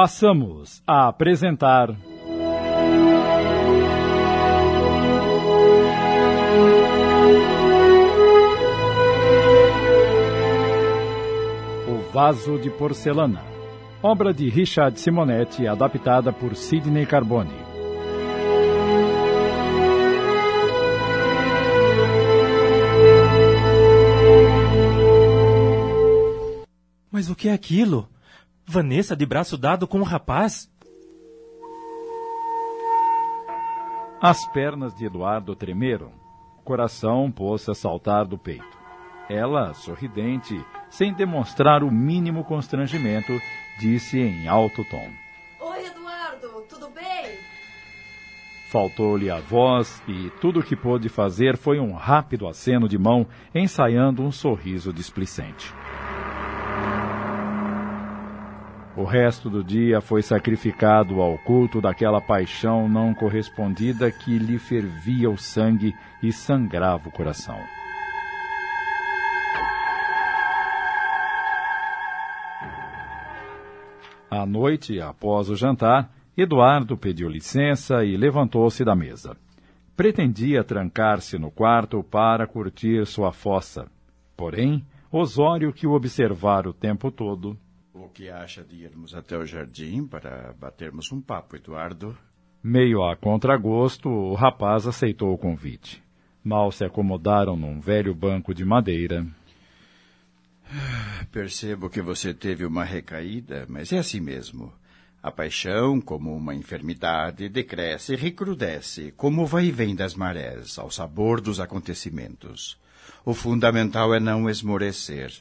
Passamos a apresentar. O Vaso de Porcelana, obra de Richard Simonetti, adaptada por Sidney Carbone. Mas o que é aquilo? Vanessa de braço dado com um rapaz? As pernas de Eduardo tremeram. O coração pôs-se a saltar do peito. Ela, sorridente, sem demonstrar o mínimo constrangimento, disse em alto tom: Oi, Eduardo, tudo bem? Faltou-lhe a voz e tudo o que pôde fazer foi um rápido aceno de mão, ensaiando um sorriso displicente. O resto do dia foi sacrificado ao culto daquela paixão não correspondida que lhe fervia o sangue e sangrava o coração. À noite, após o jantar, Eduardo pediu licença e levantou-se da mesa. Pretendia trancar-se no quarto para curtir sua fossa. Porém, Osório, que o observara o tempo todo, que acha de irmos até o jardim para batermos um papo, Eduardo? Meio a contragosto, o rapaz aceitou o convite. Mal se acomodaram num velho banco de madeira. Percebo que você teve uma recaída, mas é assim mesmo. A paixão, como uma enfermidade, decresce e recrudesce, como o vai e vem das marés, ao sabor dos acontecimentos. O fundamental é não esmorecer.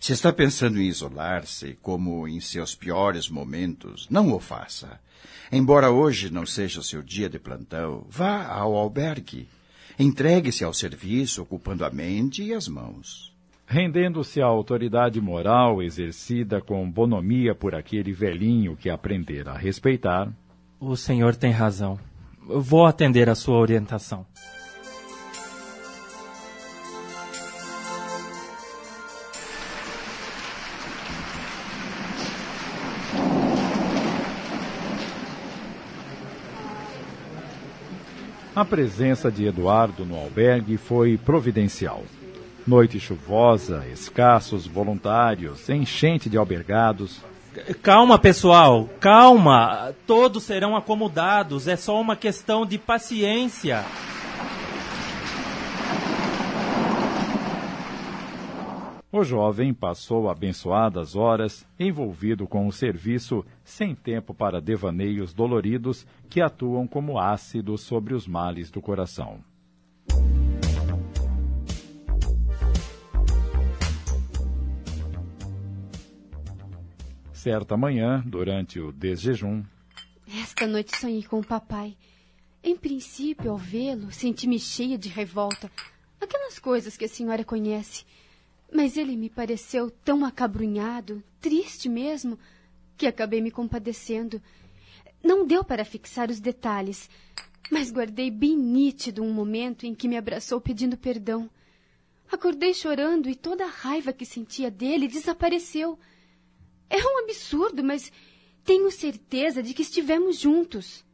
Se está pensando em isolar-se, como em seus piores momentos, não o faça. Embora hoje não seja o seu dia de plantão, vá ao albergue. Entregue-se ao serviço, ocupando a mente e as mãos. Rendendo-se à autoridade moral exercida com bonomia por aquele velhinho que aprendera a respeitar. O senhor tem razão. Vou atender a sua orientação. A presença de Eduardo no albergue foi providencial. Noite chuvosa, escassos voluntários, enchente de albergados. Calma, pessoal, calma. Todos serão acomodados. É só uma questão de paciência. O jovem passou abençoadas horas envolvido com o serviço, sem tempo para devaneios doloridos que atuam como ácido sobre os males do coração. Certa manhã, durante o desjejum. Esta noite sonhei com o papai. Em princípio, ao vê-lo, senti-me cheia de revolta. Aquelas coisas que a senhora conhece. Mas ele me pareceu tão acabrunhado, triste mesmo, que acabei me compadecendo. Não deu para fixar os detalhes, mas guardei bem nítido um momento em que me abraçou pedindo perdão. Acordei chorando e toda a raiva que sentia dele desapareceu. É um absurdo, mas tenho certeza de que estivemos juntos.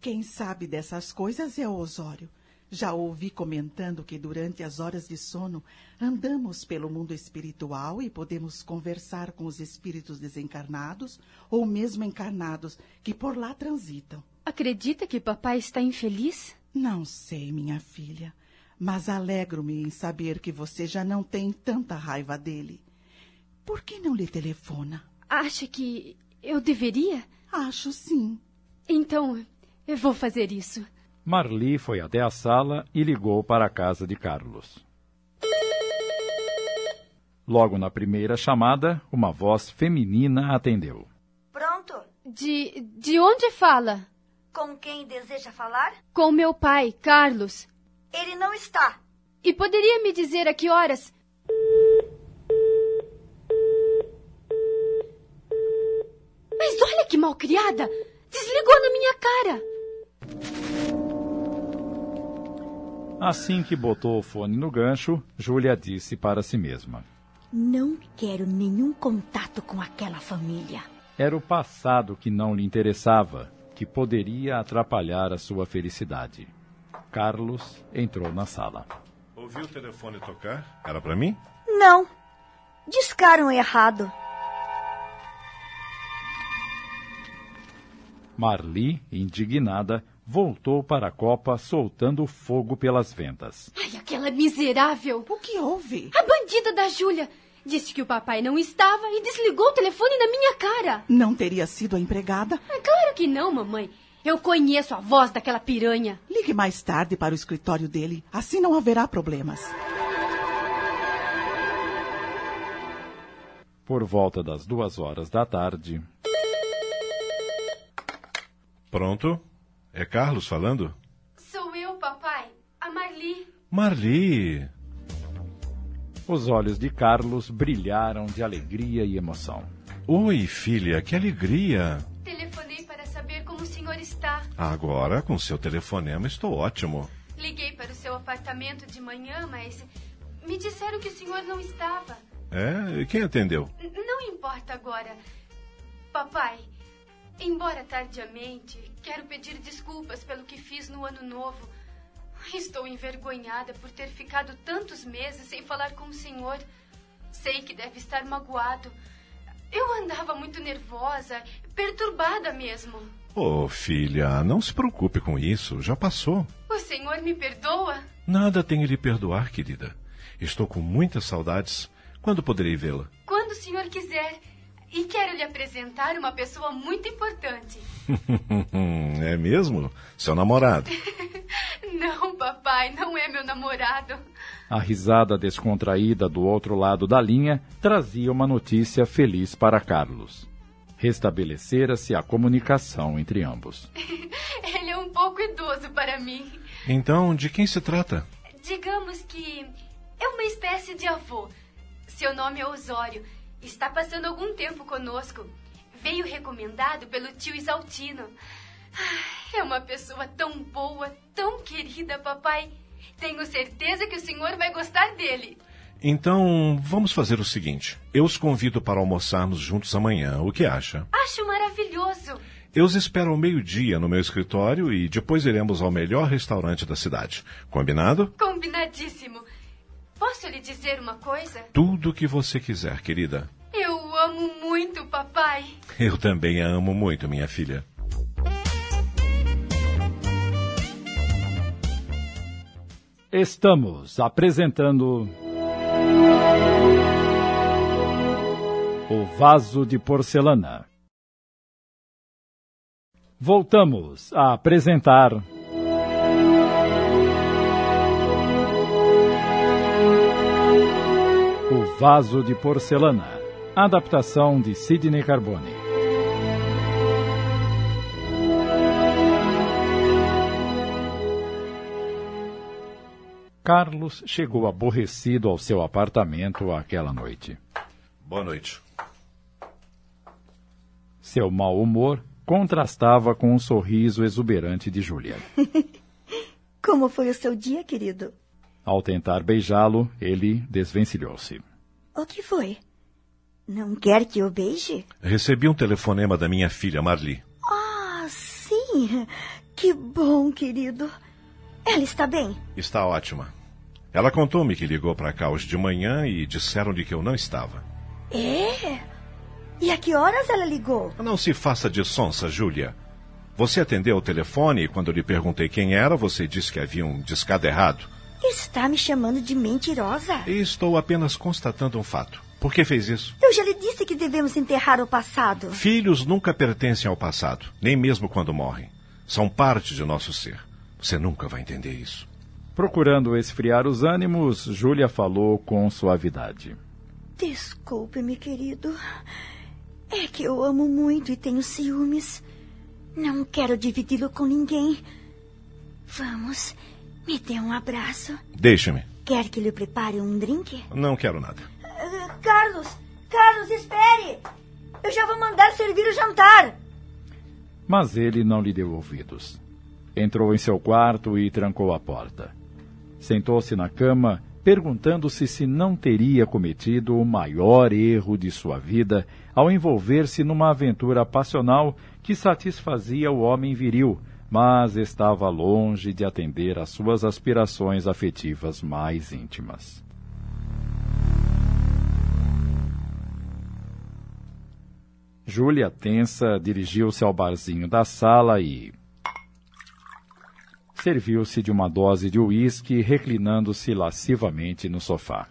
Quem sabe dessas coisas é o Osório. Já ouvi comentando que durante as horas de sono andamos pelo mundo espiritual e podemos conversar com os espíritos desencarnados ou mesmo encarnados que por lá transitam. Acredita que papai está infeliz? Não sei, minha filha, mas alegro-me em saber que você já não tem tanta raiva dele. Por que não lhe telefona? Acha que eu deveria? Acho sim. Então, eu vou fazer isso. Marli foi até a sala e ligou para a casa de Carlos. Logo na primeira chamada, uma voz feminina atendeu. Pronto? De, de onde fala? Com quem deseja falar? Com meu pai, Carlos. Ele não está. E poderia me dizer a que horas? Mas olha que malcriada! Desligou na minha cara! Assim que botou o fone no gancho, Júlia disse para si mesma: Não quero nenhum contato com aquela família. Era o passado que não lhe interessava, que poderia atrapalhar a sua felicidade. Carlos entrou na sala. Ouviu o telefone tocar? Era para mim? Não. Discaram errado. Marli, indignada, voltou para a copa soltando fogo pelas ventas. Ai, aquela miserável! O que houve? A bandida da Júlia! Disse que o papai não estava e desligou o telefone na minha cara. Não teria sido a empregada? É claro que não, mamãe. Eu conheço a voz daquela piranha. Ligue mais tarde para o escritório dele. Assim não haverá problemas. Por volta das duas horas da tarde. Pronto? É Carlos falando? Sou eu, papai. A Marli. Marli. Os olhos de Carlos brilharam de alegria e emoção. Oi, filha, que alegria. Telefonei para saber como o senhor está. Agora, com seu telefonema, estou ótimo. Liguei para o seu apartamento de manhã, mas me disseram que o senhor não estava. É? Quem atendeu? N- não importa agora. Papai, embora tardiamente, quero pedir desculpas pelo que fiz no ano novo. Estou envergonhada por ter ficado tantos meses sem falar com o senhor. Sei que deve estar magoado. Eu andava muito nervosa, perturbada mesmo. Oh, filha, não se preocupe com isso, já passou. O senhor me perdoa? Nada tenho lhe perdoar, querida. Estou com muitas saudades. Quando poderei vê-la? Quando o senhor quiser. E quero lhe apresentar uma pessoa muito importante. é mesmo? Seu namorado. Não, papai, não é meu namorado. A risada descontraída do outro lado da linha trazia uma notícia feliz para Carlos. Restabelecera-se a comunicação entre ambos. Ele é um pouco idoso para mim. Então, de quem se trata? Digamos que é uma espécie de avô. Seu nome é Osório. Está passando algum tempo conosco. Veio recomendado pelo tio Isaltino. É uma pessoa tão boa, tão querida, papai. Tenho certeza que o senhor vai gostar dele. Então, vamos fazer o seguinte. Eu os convido para almoçarmos juntos amanhã. O que acha? Acho maravilhoso. Eu os espero ao meio-dia no meu escritório e depois iremos ao melhor restaurante da cidade. Combinado? Combinadíssimo. Posso lhe dizer uma coisa? Tudo o que você quiser, querida. Eu amo muito, papai. Eu também a amo muito, minha filha. Estamos apresentando. O vaso de porcelana. Voltamos a apresentar. Vaso de porcelana. Adaptação de Sidney Carbone. Carlos chegou aborrecido ao seu apartamento aquela noite. Boa noite. Seu mau humor contrastava com o sorriso exuberante de Júlia. Como foi o seu dia, querido? Ao tentar beijá-lo, ele desvencilhou-se. O que foi? Não quer que eu beije? Recebi um telefonema da minha filha Marli. Ah, sim. Que bom, querido. Ela está bem? Está ótima. Ela contou-me que ligou para cá hoje de manhã e disseram-lhe que eu não estava. É? E a que horas ela ligou? Não se faça de sonsa, Júlia. Você atendeu o telefone e quando lhe perguntei quem era, você disse que havia um discado errado. Está me chamando de mentirosa? E estou apenas constatando um fato. Por que fez isso? Eu já lhe disse que devemos enterrar o passado. Filhos nunca pertencem ao passado, nem mesmo quando morrem. São parte de nosso ser. Você nunca vai entender isso. Procurando esfriar os ânimos, Júlia falou com suavidade. Desculpe-me, querido. É que eu amo muito e tenho ciúmes. Não quero dividi-lo com ninguém. Vamos, me dê um abraço. Deixe-me. Quer que lhe prepare um drink? Não quero nada. Ah, Carlos! Carlos, espere! Eu já vou mandar servir o jantar. Mas ele não lhe deu ouvidos. Entrou em seu quarto e trancou a porta. Sentou-se na cama, perguntando-se se não teria cometido o maior erro de sua vida ao envolver-se numa aventura passional que satisfazia o homem viril, mas estava longe de atender às suas aspirações afetivas mais íntimas. Júlia, tensa, dirigiu-se ao barzinho da sala e. Serviu-se de uma dose de uísque, reclinando-se lascivamente no sofá.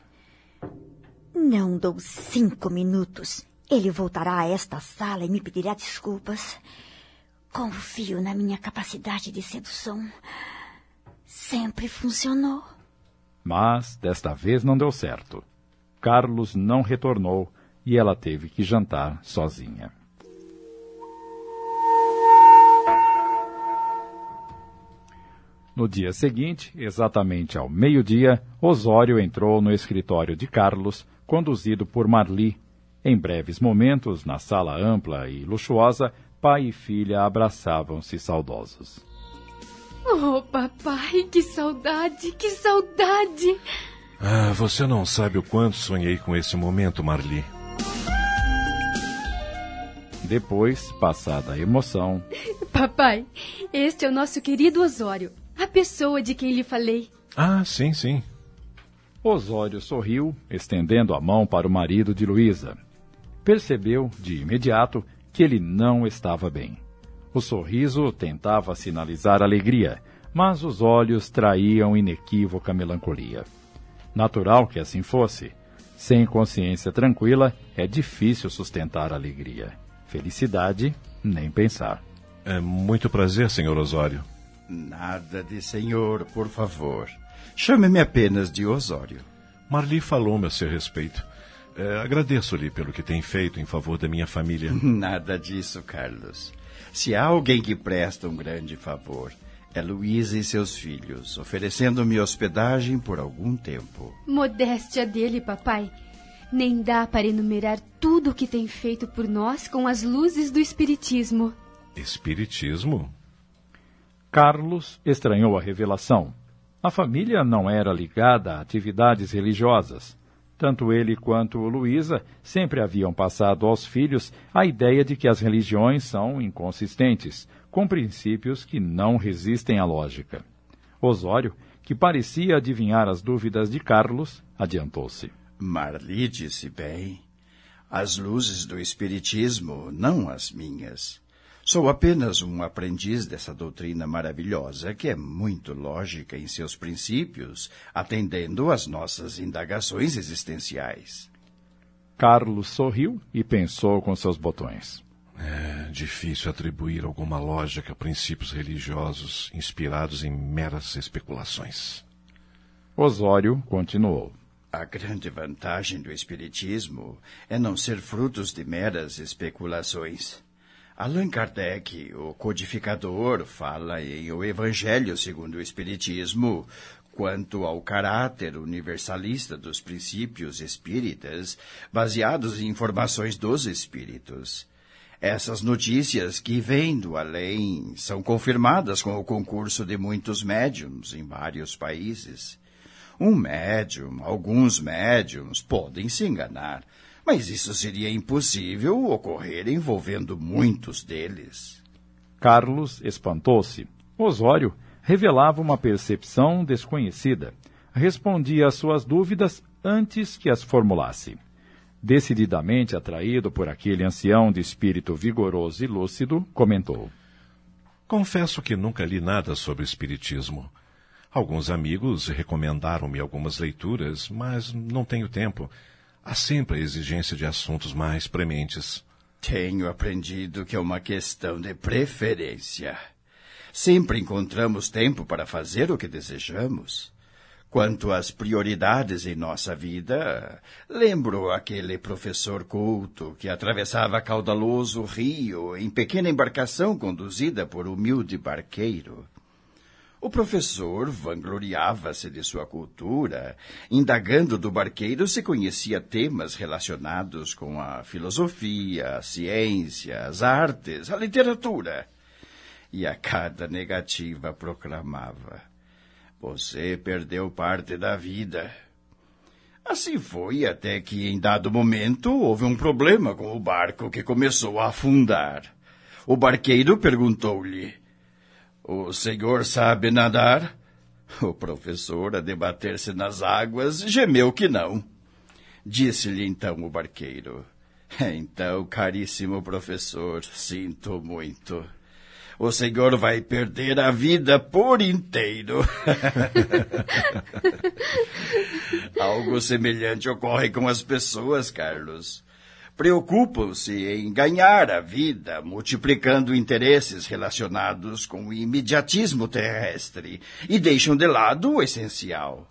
Não dou cinco minutos. Ele voltará a esta sala e me pedirá desculpas. Confio na minha capacidade de sedução. Sempre funcionou. Mas desta vez não deu certo. Carlos não retornou e ela teve que jantar sozinha. No dia seguinte, exatamente ao meio-dia, Osório entrou no escritório de Carlos, conduzido por Marli. Em breves momentos, na sala ampla e luxuosa, pai e filha abraçavam-se saudosos. Oh, papai, que saudade, que saudade! Ah, você não sabe o quanto sonhei com esse momento, Marli. Depois, passada a emoção. Papai, este é o nosso querido Osório, a pessoa de quem lhe falei. Ah, sim, sim. Osório sorriu, estendendo a mão para o marido de Luísa. Percebeu, de imediato, que ele não estava bem. O sorriso tentava sinalizar alegria, mas os olhos traíam inequívoca melancolia. Natural que assim fosse. Sem consciência tranquila, é difícil sustentar a alegria. Felicidade, nem pensar. É muito prazer, senhor Osório. Nada de senhor, por favor. Chame-me apenas de Osório. Marli falou-me a seu respeito. É, Agradeço-lhe pelo que tem feito em favor da minha família. Nada disso, Carlos. Se há alguém que presta um grande favor, é Luísa e seus filhos, oferecendo-me hospedagem por algum tempo. Modéstia dele, papai. Nem dá para enumerar tudo o que tem feito por nós com as luzes do Espiritismo. Espiritismo? Carlos estranhou a revelação. A família não era ligada a atividades religiosas. Tanto ele quanto Luísa sempre haviam passado aos filhos a ideia de que as religiões são inconsistentes, com princípios que não resistem à lógica. Osório, que parecia adivinhar as dúvidas de Carlos, adiantou-se. Marli disse bem. As luzes do Espiritismo, não as minhas. Sou apenas um aprendiz dessa doutrina maravilhosa que é muito lógica em seus princípios, atendendo às nossas indagações existenciais. Carlos sorriu e pensou com seus botões. É difícil atribuir alguma lógica a princípios religiosos inspirados em meras especulações. Osório continuou. A grande vantagem do Espiritismo é não ser frutos de meras especulações. Allan Kardec, o codificador, fala em O Evangelho segundo o Espiritismo quanto ao caráter universalista dos princípios espíritas, baseados em informações dos espíritos. Essas notícias que vêm do além são confirmadas com o concurso de muitos médiums em vários países. Um médium, alguns médiums, podem se enganar, mas isso seria impossível ocorrer envolvendo muitos deles. Carlos espantou-se. Osório revelava uma percepção desconhecida. Respondia às suas dúvidas antes que as formulasse. Decididamente atraído por aquele ancião de espírito vigoroso e lúcido, comentou: Confesso que nunca li nada sobre o Espiritismo. Alguns amigos recomendaram-me algumas leituras, mas não tenho tempo. Há sempre a exigência de assuntos mais prementes. Tenho aprendido que é uma questão de preferência. Sempre encontramos tempo para fazer o que desejamos. Quanto às prioridades em nossa vida, lembro aquele professor culto que atravessava caudaloso rio em pequena embarcação conduzida por humilde barqueiro. O professor vangloriava-se de sua cultura, indagando do barqueiro se conhecia temas relacionados com a filosofia, a ciência, as artes, a literatura. E a cada negativa proclamava: Você perdeu parte da vida. Assim foi até que, em dado momento, houve um problema com o barco que começou a afundar. O barqueiro perguntou-lhe: O senhor sabe nadar? O professor, a debater-se nas águas, gemeu que não. Disse-lhe então o barqueiro: Então, caríssimo professor, sinto muito. O senhor vai perder a vida por inteiro. Algo semelhante ocorre com as pessoas, Carlos. Preocupam-se em ganhar a vida, multiplicando interesses relacionados com o imediatismo terrestre e deixam de lado o essencial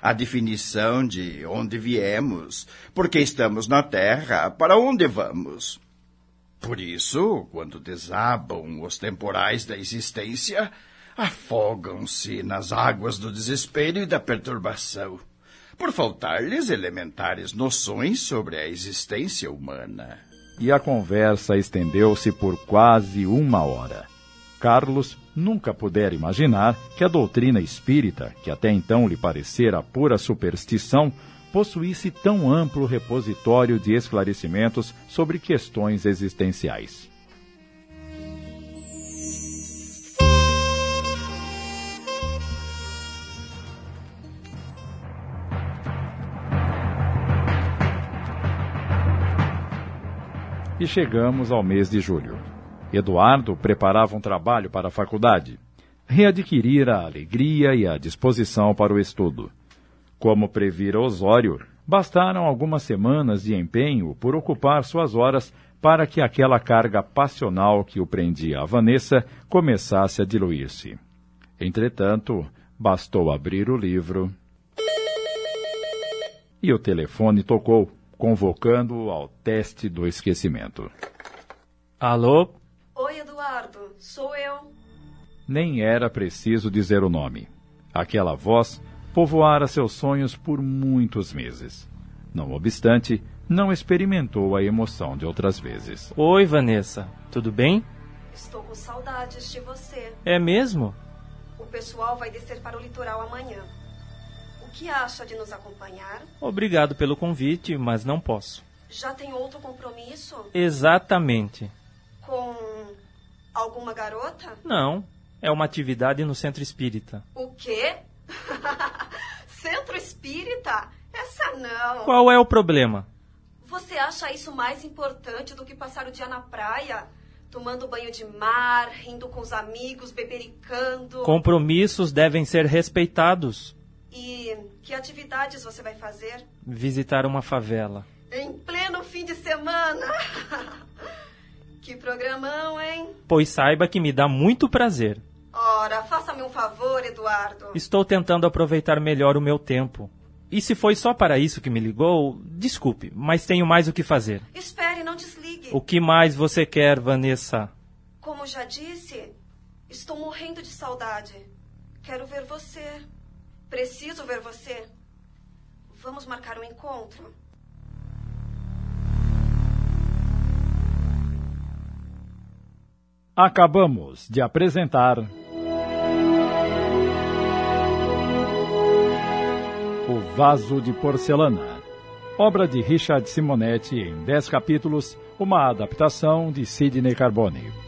a definição de onde viemos, porque estamos na Terra, para onde vamos. Por isso, quando desabam os temporais da existência, afogam-se nas águas do desespero e da perturbação, por faltar-lhes elementares noções sobre a existência humana. E a conversa estendeu-se por quase uma hora. Carlos nunca pudera imaginar que a doutrina espírita, que até então lhe parecera pura superstição, possuísse tão amplo repositório de esclarecimentos sobre questões existenciais. Chegamos ao mês de julho. Eduardo preparava um trabalho para a faculdade. Readquirira a alegria e a disposição para o estudo. Como previra Osório, bastaram algumas semanas de empenho por ocupar suas horas para que aquela carga passional que o prendia a Vanessa começasse a diluir-se. Entretanto, bastou abrir o livro. E o telefone tocou, convocando-o ao teste do esquecimento. Alô? Oi, Eduardo, sou eu. Nem era preciso dizer o nome. Aquela voz povoara seus sonhos por muitos meses. Não obstante, não experimentou a emoção de outras vezes. Oi, Vanessa. Tudo bem? Estou com saudades de você. É mesmo? O pessoal vai descer para o litoral amanhã. O que acha de nos acompanhar? Obrigado pelo convite, mas não posso. Já tem outro compromisso? Exatamente. Com alguma garota? Não. É uma atividade no centro espírita. O quê? Centro espírita? Essa não. Qual é o problema? Você acha isso mais importante do que passar o dia na praia? Tomando banho de mar, rindo com os amigos, bebericando. Compromissos devem ser respeitados. E que atividades você vai fazer? Visitar uma favela. Em pleno fim de semana. que programão, hein? Pois saiba que me dá muito prazer. Ora, faça-me um favor, Eduardo. Estou tentando aproveitar melhor o meu tempo. E se foi só para isso que me ligou, desculpe, mas tenho mais o que fazer. Espere, não desligue. O que mais você quer, Vanessa? Como já disse, estou morrendo de saudade. Quero ver você. Preciso ver você. Vamos marcar um encontro? Acabamos de apresentar. O Vaso de Porcelana. Obra de Richard Simonetti em 10 capítulos, uma adaptação de Sidney Carbone.